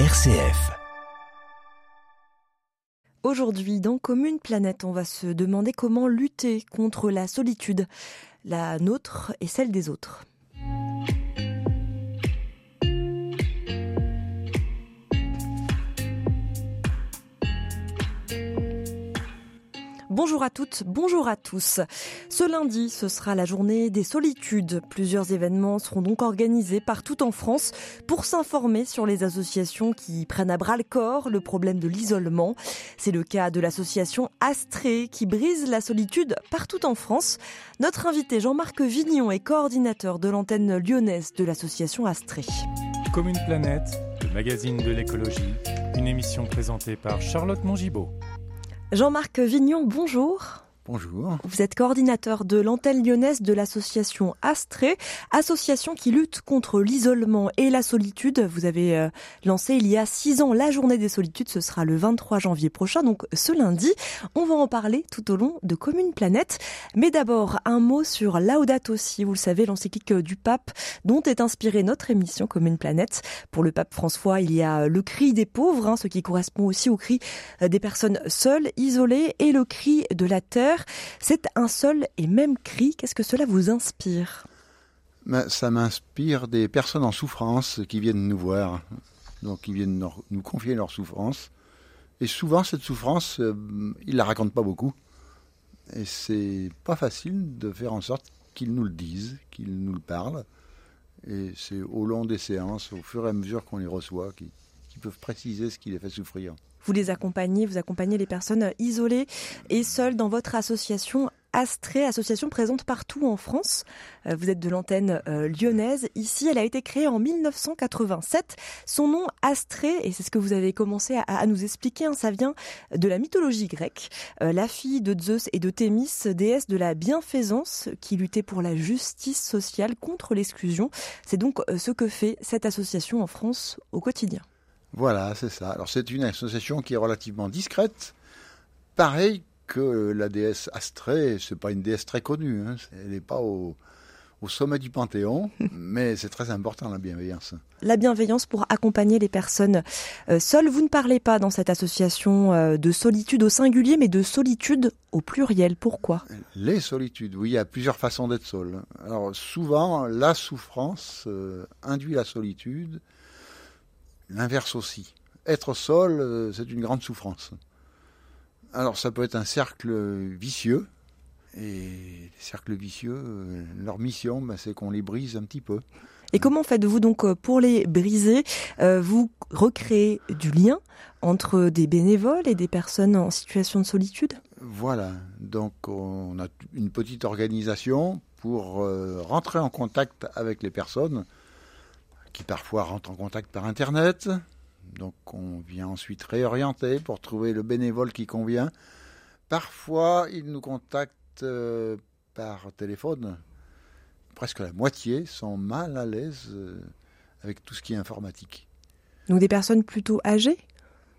RCF. Aujourd'hui, dans Commune Planète, on va se demander comment lutter contre la solitude, la nôtre et celle des autres. Bonjour à toutes, bonjour à tous. Ce lundi, ce sera la journée des solitudes. Plusieurs événements seront donc organisés partout en France pour s'informer sur les associations qui prennent à bras le corps le problème de l'isolement. C'est le cas de l'association Astrée qui brise la solitude partout en France. Notre invité Jean-Marc Vignon est coordinateur de l'antenne lyonnaise de l'association Astrée. Commune Planète, le magazine de l'écologie, une émission présentée par Charlotte Mongibaud. Jean-Marc Vignon, bonjour. Bonjour. Vous êtes coordinateur de l'antenne lyonnaise de l'association Astrée, association qui lutte contre l'isolement et la solitude. Vous avez euh, lancé il y a six ans la journée des solitudes, ce sera le 23 janvier prochain, donc ce lundi. On va en parler tout au long de Commune Planète. Mais d'abord, un mot sur Laudato Si, vous le savez, l'encyclique du pape dont est inspirée notre émission Commune Planète. Pour le pape François, il y a le cri des pauvres, hein, ce qui correspond aussi au cri euh, des personnes seules, isolées, et le cri de la terre c'est un seul et même cri. Qu'est-ce que cela vous inspire? Ben, Ça m'inspire des personnes en souffrance qui viennent nous voir, donc qui viennent nous confier leur souffrance. Et souvent, cette souffrance, euh, ils la racontent pas beaucoup. Et c'est pas facile de faire en sorte qu'ils nous le disent, qu'ils nous le parlent. Et c'est au long des séances, au fur et à mesure qu'on les reçoit, qu'ils peuvent préciser ce qui les fait souffrir. Vous les accompagnez, vous accompagnez les personnes isolées et seules dans votre association Astrée, association présente partout en France. Euh, vous êtes de l'antenne euh, lyonnaise. Ici, elle a été créée en 1987. Son nom, Astrée, et c'est ce que vous avez commencé à, nous expliquer, hein, ça vient de la mythologie grecque. Euh, la fille de Zeus et de Thémis, déesse de la bienfaisance, qui luttait pour la justice sociale contre l'exclusion. C'est donc ce que fait cette association en France au quotidien. Voilà, c'est ça. Alors c'est une association qui est relativement discrète, pareil que la déesse Astrée, c'est pas une déesse très connue, hein. elle n'est pas au, sommet du Panthéon, mais c'est très important la bienveillance. La bienveillance pour accompagner les personnes euh, seules. Vous ne parlez pas dans cette association euh, de solitude au singulier, mais de solitude au pluriel. Pourquoi? Les solitudes, oui, il y a plusieurs façons d'être seul. Alors souvent, la souffrance euh, induit la solitude L'inverse aussi. Être seul, euh, c'est une grande souffrance. Alors ça peut être un cercle vicieux, et les cercles vicieux, euh, leur mission, ben, c'est qu'on les brise un petit peu. Et comment faites-vous donc euh, pour les briser? Vous recréez du lien entre des bénévoles et des personnes en situation de solitude? Voilà, donc on a une petite organisation pour rentrer en contact avec les personnes qui parfois rentrent en contact par Internet. Donc on vient ensuite réorienter pour trouver le bénévole qui convient. Parfois, ils nous contactent euh, par téléphone. Presque la moitié sont mal à l'aise euh, avec tout ce qui est informatique. Donc des personnes plutôt âgées?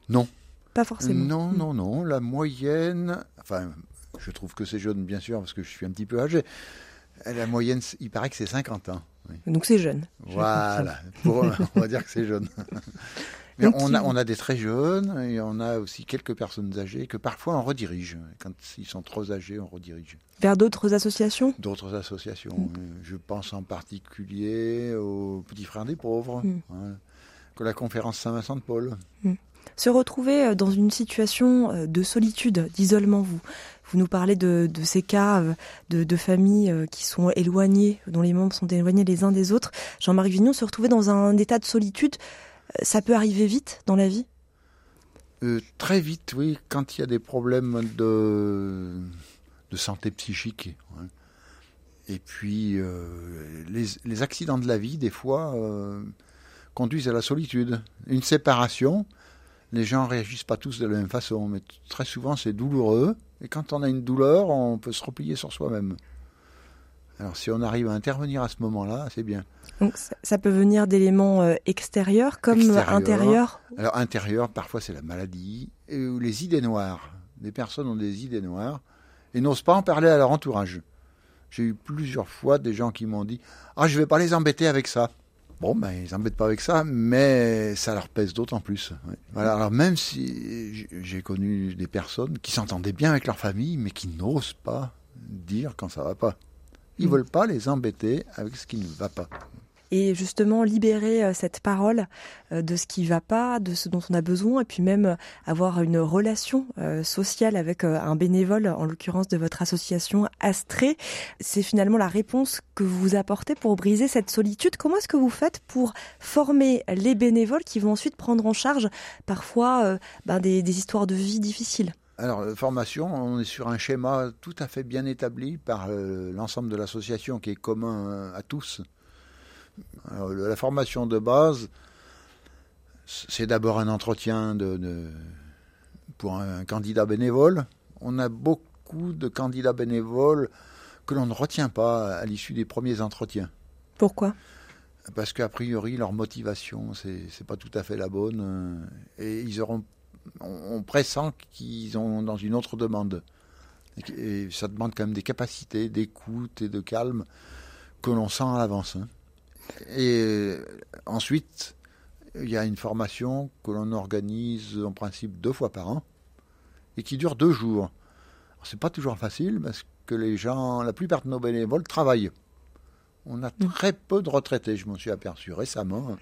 Non. Pas forcément. Non, non, non. La moyenne, enfin, je trouve que c'est jeune, bien sûr, parce que je suis un petit peu âgé. La moyenne, il paraît que c'est 50 ans. Donc c'est jeune. Voilà, on va dire que c'est jeune. Mais on, a, on a des très jeunes et on a aussi quelques personnes âgées que parfois on redirige. Quand ils sont trop âgés, on redirige. Vers d'autres associations? D'autres associations. Mm. Je pense en particulier aux Petits Frères des Pauvres, mm. hein, que la conférence Saint-Vincent de Paul. Mm. Se retrouver euh, dans une situation euh, de solitude, d'isolement, vous, vous nous parlez de, ces cas euh, de, familles qui sont éloignées, dont les membres sont éloignés les uns des autres. Jean-Marc Vignon, se retrouver dans un état de solitude, ça peut arriver vite dans la vie? Très vite, oui, quand il y a des problèmes de, santé psychique. Et puis, les, accidents de la vie, des fois, conduisent à la solitude. Une séparation, les gens réagissent pas tous de la même façon, mais très souvent c'est douloureux. Et quand on a une douleur, on peut se replier sur soi-même. Alors si on arrive à intervenir à ce moment-là, c'est bien. Donc ça, peut venir d'éléments euh, extérieurs comme intérieurs Alors intérieur, parfois c'est la maladie, ou les idées noires. Des personnes ont des idées noires et n'osent pas en parler à leur entourage. J'ai eu plusieurs fois des gens qui m'ont dit Ah, je ne vais pas les embêter avec ça. Bon, ben, ils s'embêtent pas avec ça, mais ça leur pèse d'autant plus. Voilà. Alors, même si j'ai connu des personnes qui s'entendaient bien avec leur famille, mais qui n'osent pas dire quand ça va pas. Ils ne mm. veulent pas les embêter avec ce qui ne va pas et justement libérer euh, cette parole euh, de ce qui va pas, de ce dont on a besoin, et puis même euh, avoir une relation sociale avec un bénévole, en l'occurrence de votre association Astré. C'est finalement la réponse que vous apportez pour briser cette solitude. Comment est-ce que vous faites pour former les bénévoles qui vont ensuite prendre en charge parfois ben, des histoires de vie difficiles? Alors, formation, on est sur un schéma tout à fait bien établi par l'ensemble de l'association qui est commun à tous la formation de base, c'est d'abord un entretien de, pour un candidat bénévole. On a beaucoup de candidats bénévoles que l'on ne retient pas à l'issue des premiers entretiens. Pourquoi? Parce qu'a priori, leur motivation, c'est pas tout à fait la bonne. Euh, et ils auront, on, pressent qu'ils sont dans une autre demande. Et, ça demande quand même des capacités d'écoute et de calme que l'on sent à l'avance. Hein. Et euh, ensuite, il y a une formation que l'on organise en principe deux fois par an et qui dure deux jours. C'est pas toujours facile parce que les gens, la plupart de nos bénévoles travaillent. On a mm. très peu de retraités, je m'en suis aperçu récemment.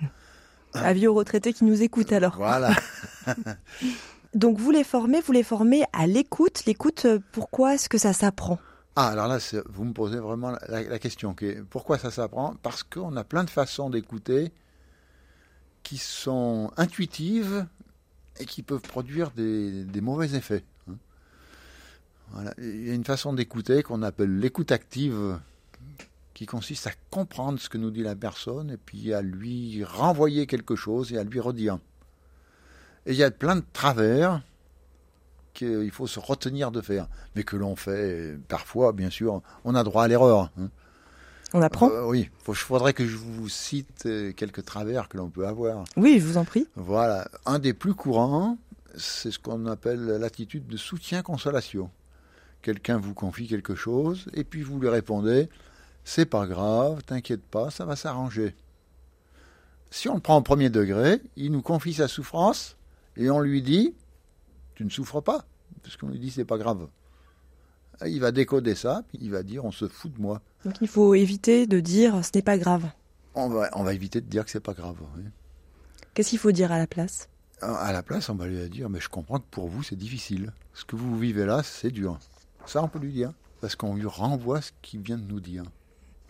Avis aux retraités qui nous écoutent alors. Voilà. Donc vous les formez, vous les formez à l'écoute. L'écoute, euh, pourquoi est-ce que ça s'apprend? Ah, alors là, vous me posez vraiment la, question. pourquoi ça s'apprend? Parce qu'on a plein de façons d'écouter qui sont intuitives et qui peuvent produire des, mauvais effets. Hein. Il y a une façon d'écouter qu'on appelle l'écoute active, qui consiste à comprendre ce que nous dit la personne et puis à lui renvoyer quelque chose et à lui redire. Et il y a plein de travers qu'il faut se retenir de faire, mais que l'on fait parfois, bien sûr, on a droit à l'erreur. Hein. On apprend euh, Oui, il faudrait que je vous cite euh, quelques travers que l'on peut avoir. Oui, je vous en prie. Voilà, un des plus courants, c'est ce qu'on appelle l'attitude de soutien-consolation. Quelqu'un vous confie quelque chose, et puis vous lui répondez, c'est pas grave, t'inquiète pas, ça va s'arranger. Si on le prend au premier degré, il nous confie sa souffrance, et on lui dit, tu ne souffres pas, parce qu'on lui dit c'est pas grave. Il va décoder ça, puis il va dire on se fout de moi. Donc il faut éviter de dire ce n'est pas grave. On va, on va éviter de dire que c'est pas grave. Qu'est-ce qu'il faut dire à la place? À la place, on va lui dire mais je comprends que pour vous c'est difficile. Ce que vous vivez là, c'est dur. Ça, on peut lui dire, parce qu'on lui renvoie ce qu'il vient de nous dire.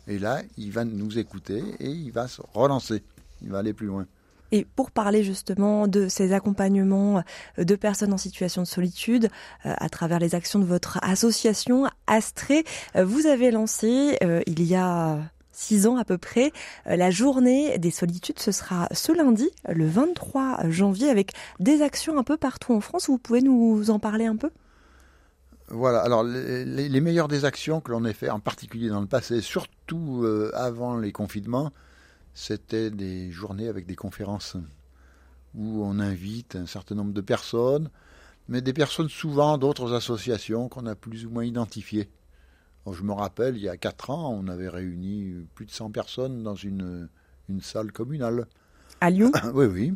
Et là, il va nous écouter et il va se relancer. Il va aller plus loin. Et pour parler justement de ces accompagnements euh, de personnes en situation de solitude, euh, à travers les actions de votre association Astré, euh, vous avez lancé il y a six ans à peu près, la journée des solitudes. Ce sera ce lundi, le 23 janvier, avec des actions un peu partout en France. Vous pouvez nous en parler un peu? Voilà, alors les, meilleures des actions que l'on ait fait, en particulier dans le passé, surtout avant les confinements, c'était des journées avec des conférences où on invite un certain nombre de personnes, mais des personnes souvent d'autres associations qu'on a plus ou moins identifiées. je me rappelle, il y a quatre ans, on avait réuni plus de 100 personnes dans une, une salle communale. À Lyon? Oui, oui.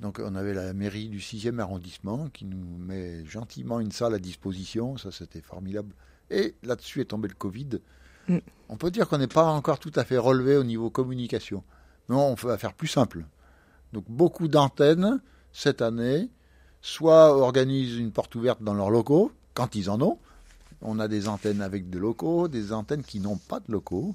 Donc on avait la mairie du 6e arrondissement qui nous met gentiment une salle à disposition, ça c'était formidable. Et là-dessus est tombé le Covid. Mm. On peut dire qu'on n'est pas encore tout à fait relevé au niveau communication. Mais on va faire plus simple. Donc beaucoup d'antennes, cette année, soit organisent une porte ouverte dans leurs locaux, quand ils en ont. On a des antennes avec des locaux, des antennes qui n'ont pas de locaux.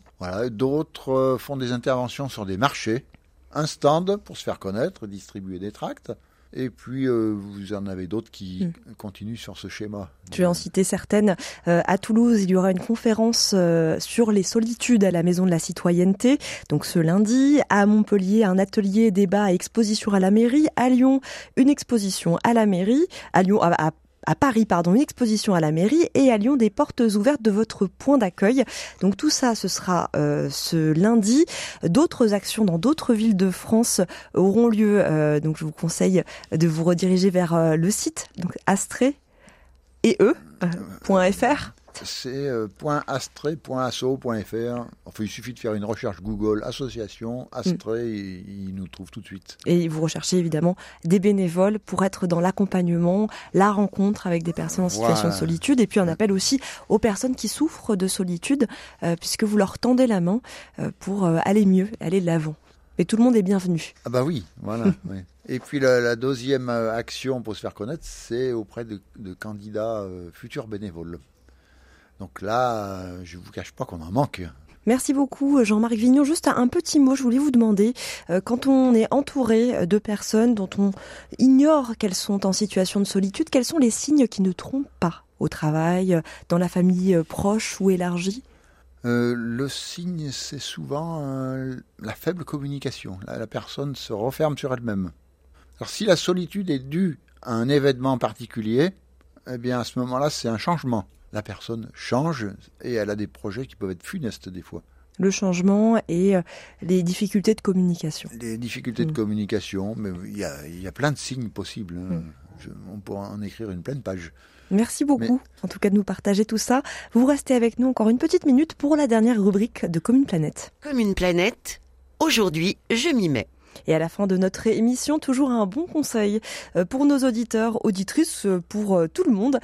D'autres euh, font des interventions sur des marchés. Un stand pour se faire connaître, distribuer des tracts. Et puis, euh, vous en avez d'autres qui hmm. continuent sur ce schéma. Tu vais en citer certaines. Euh, à Toulouse, il y aura une conférence euh, sur les solitudes à la Maison de la Citoyenneté. Donc ce lundi, à Montpellier, un atelier, débat et exposition à la mairie. À Lyon, une exposition à la mairie. À Lyon, à à Paris, pardon, une exposition à la mairie et à Lyon des portes ouvertes de votre point d'accueil. Donc tout ça, ce sera euh, ce lundi. D'autres actions dans d'autres villes de France auront lieu. Euh, donc je vous conseille de vous rediriger vers euh, le site, donc astré et e.fr. C'est euh, .astre.asso.fr. Enfin, il suffit de faire une recherche Google association Astre, et il nous trouve tout de suite. Et vous recherchez évidemment des bénévoles pour être dans l'accompagnement, la rencontre avec des personnes en situation Voilà. de solitude, et puis un appel aussi aux personnes qui souffrent de solitude, euh, puisque vous leur tendez la main euh, pour euh, aller mieux, aller de l'avant. Et tout le monde est bienvenu. Ah bah oui, voilà. oui. Et puis la, la deuxième action pour se faire connaître, c'est auprès de, de candidats futurs bénévoles. Donc là, euh, je vous cache pas qu'on en manque. Merci beaucoup Jean-Marc Vignon. Juste un petit mot, je voulais vous demander, euh, quand on est entouré de personnes dont on ignore qu'elles sont en situation de solitude, quels sont les signes qui ne trompent pas au travail, euh, dans la famille euh, proche ou élargie? Euh, le signe, c'est souvent euh, la faible communication. La, la personne se referme sur elle-même. Alors si la solitude est due à un événement particulier, eh bien à ce moment-là, c'est un changement. La personne change et elle a des projets qui peuvent être funestes des fois. le changement et euh, les difficultés de communication. Les difficultés de Mm. communication, mais il y a, il y a plein de signes possibles. hein. Mm. Je- on pourra en écrire une pleine page. Merci beaucoup, en tout cas de nous partager tout ça. Vous restez avec nous encore une petite minute pour la dernière rubrique de Commune Planète. Comme une planète, aujourd'hui, je m'y mets. Et à la fin de notre émission, toujours un bon conseil euh, pour nos auditeurs, auditrices, euh, pour euh, tout le monde,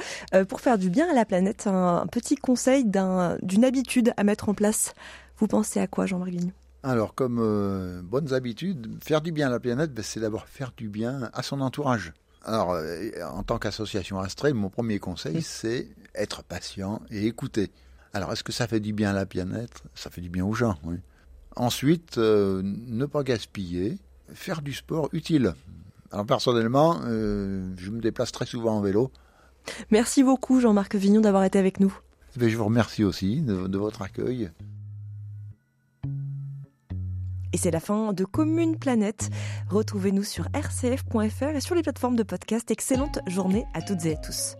pour faire du bien à la planète. Un, petit conseil d'un- d'une habitude à mettre en place. Vous pensez à quoi, Jean-Marc Vignon Alors, comme euh, bonnes habitudes, faire du bien à la planète, ben, c'est d'abord faire du bien à son entourage. Alors, euh, en tant qu'association Astrée, mon premier conseil, c'est être patient et écouter. Alors, est-ce que ça fait du bien à la planète? Ça fait du bien aux gens, oui. Ensuite, euh, ne pas gaspiller, faire du sport utile. Alors, personnellement, euh, je me déplace très souvent en vélo. Merci beaucoup, Jean-Marc Vignon, d'avoir été avec nous. Ben, je vous remercie aussi de- de votre accueil. Et c'est la fin de Commune Planète. Retrouvez-nous sur rcf.fr et sur les plateformes de podcast. Excellente journée à toutes et à tous.